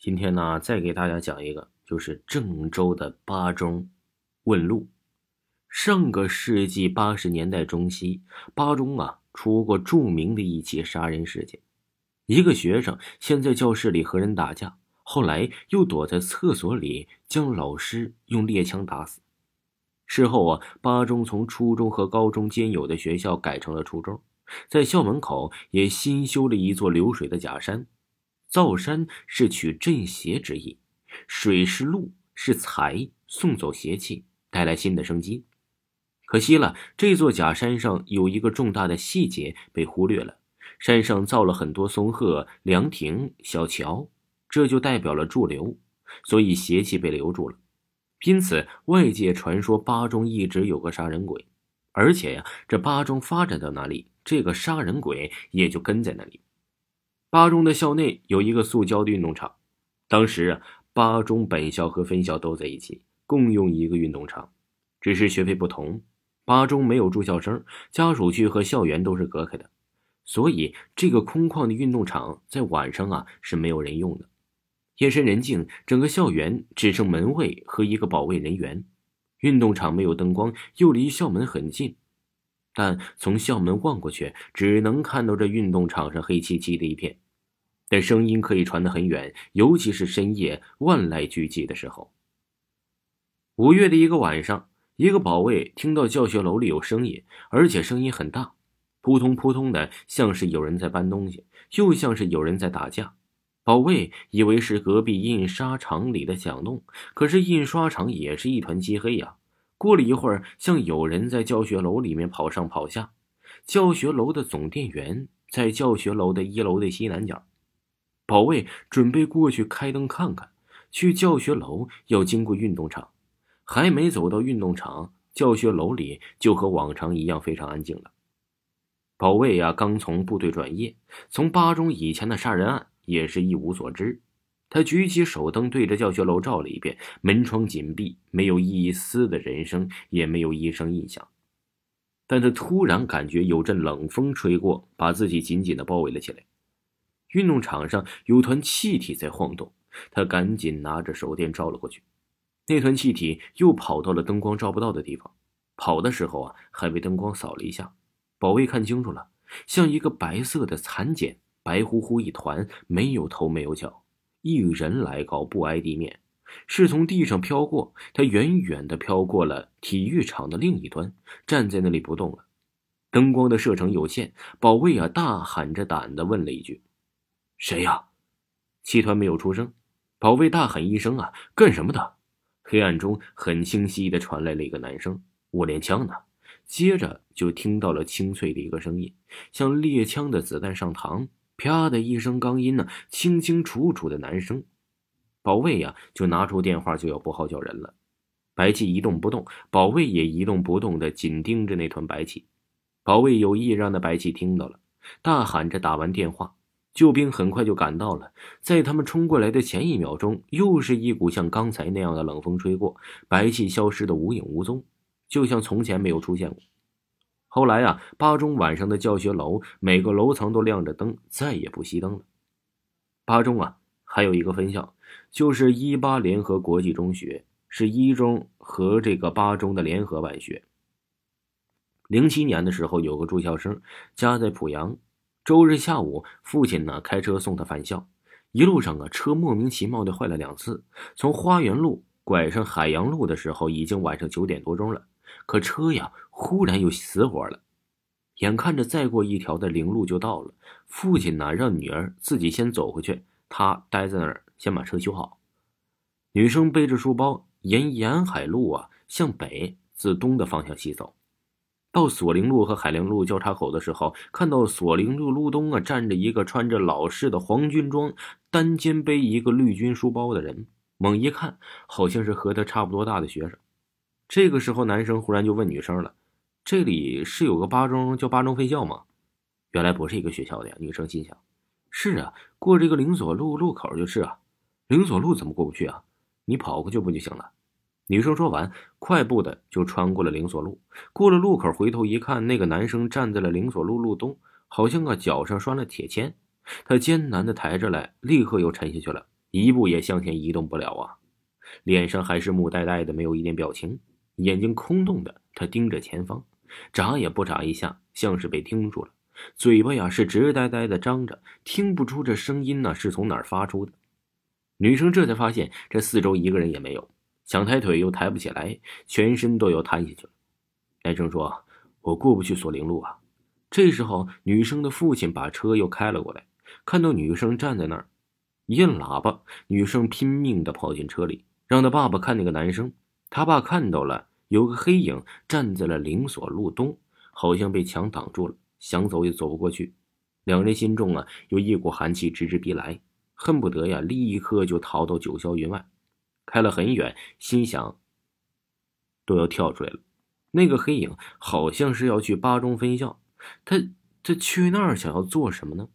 今天呢，再给大家讲一个，就是郑州的巴中问路。上个世纪八十年代中期，巴中啊出过著名的一起杀人事件。一个学生先在教室里和人打架，后来又躲在厕所里将老师用猎枪打死。事后啊，巴中从初中和高中兼有的学校改成了初中，在校门口也新修了一座流水的假山。造山是取镇邪之意，水是路，是财，送走邪气，带来新的生机。可惜了，这座假山上有一个重大的细节被忽略了：山上造了很多松鹤、凉亭、小桥，这就代表了驻留，所以邪气被留住了。因此，外界传说巴中一直有个杀人鬼，而且呀，这巴中发展到哪里，这个杀人鬼也就跟在那里。八中的校内有一个塑胶的运动场，当时啊，巴中本校和分校都在一起，共用一个运动场，只是学费不同。八中没有住校生，家属区和校园都是隔开的，所以这个空旷的运动场在晚上啊是没有人用的。夜深人静，整个校园只剩门卫和一个保卫人员。运动场没有灯光，又离校门很近。但从校门望过去，只能看到这运动场上黑漆漆的一片，但声音可以传得很远，尤其是深夜万籁俱寂的时候。五月的一个晚上，一个保卫听到教学楼里有声音，而且声音很大，扑通扑通的，像是有人在搬东西，又像是有人在打架。保卫以为是隔壁印刷厂里的响动，可是印刷厂也是一团漆黑呀。过了一会儿，像有人在教学楼里面跑上跑下。教学楼的总电源在教学楼的一楼的西南角。保卫准备过去开灯看看。去教学楼要经过运动场，还没走到运动场，教学楼里就和往常一样非常安静了。保卫呀，刚从部队转业，从八中以前的杀人案也是一无所知。他举起手灯，对着教学楼照了一遍，门窗紧闭，没有一丝的人声，也没有一声异响。但他突然感觉有阵冷风吹过，把自己紧紧的包围了起来。运动场上有团气体在晃动，他赶紧拿着手电照了过去。那团气体又跑到了灯光照不到的地方，跑的时候啊，还被灯光扫了一下。保卫看清楚了，像一个白色的蚕茧，白乎乎一团，没有头，没有脚。一人来高，不挨地面，是从地上飘过。他远远的飘过了体育场的另一端，站在那里不动了。灯光的射程有限，保卫啊大喊着胆的问了一句：“谁呀？”七团没有出声。保卫大喊一声：“啊，干什么的？”黑暗中很清晰的传来了一个男声：“我练枪呢。”接着就听到了清脆的一个声音，像猎枪的子弹上膛。啪的一声钢音呢，清清楚楚的男声。保卫呀，就拿出电话就要拨号叫人了。白气一动不动，保卫也一动不动的紧盯着那团白气。保卫有意让那白气听到了，大喊着打完电话，救兵很快就赶到了。在他们冲过来的前一秒钟，又是一股像刚才那样的冷风吹过，白气消失的无影无踪，就像从前没有出现过。后来啊，八中晚上的教学楼每个楼层都亮着灯，再也不熄灯了。八中啊，还有一个分校，就是一八联合国际中学，是一中和这个八中的联合办学。零七年的时候，有个住校生家在濮阳，周日下午，父亲呢开车送他返校，一路上啊，车莫名其妙的坏了两次。从花园路拐上海洋路的时候，已经晚上九点多钟了。可车呀，忽然又死火了。眼看着再过一条的零路就到了，父亲呢让女儿自己先走回去，他待在那儿先把车修好。女生背着书包沿沿海路啊向北自东的方向西走，到索林路和海陵路交叉口的时候，看到索林路路东啊站着一个穿着老式的黄军装、单肩背一个绿军书包的人。猛一看，好像是和他差不多大的学生。这个时候，男生忽然就问女生了：“这里是有个八中叫八中分校吗？”原来不是一个学校的呀。女生心想：“是啊，过这个灵锁路路口就是啊。灵锁路怎么过不去啊？你跑过去不就行了？”女生说完，快步的就穿过了灵锁路。过了路口，回头一看，那个男生站在了灵锁路路东，好像啊脚上拴了铁签。他艰难的抬着来，立刻又沉下去了，一步也向前移动不了啊！脸上还是木呆呆的，没有一点表情，眼睛空洞的。他盯着前方，眨也不眨一下，像是被盯住了。嘴巴呀是直呆呆的张着，听不出这声音呢是从哪儿发出的。女生这才发现这四周一个人也没有。想抬腿又抬不起来，全身都要瘫下去了。男生说：“我过不去锁灵路啊。”这时候，女生的父亲把车又开了过来，看到女生站在那儿，一摁喇叭，女生拼命的跑进车里，让他爸爸看那个男生。他爸看到了，有个黑影站在了灵锁路东，好像被墙挡住了，想走也走不过去。两人心中啊，有一股寒气直直逼来，恨不得呀，立刻就逃到九霄云外。开了很远，心想都要跳出来了。那个黑影好像是要去八中分校，他他去那儿想要做什么呢？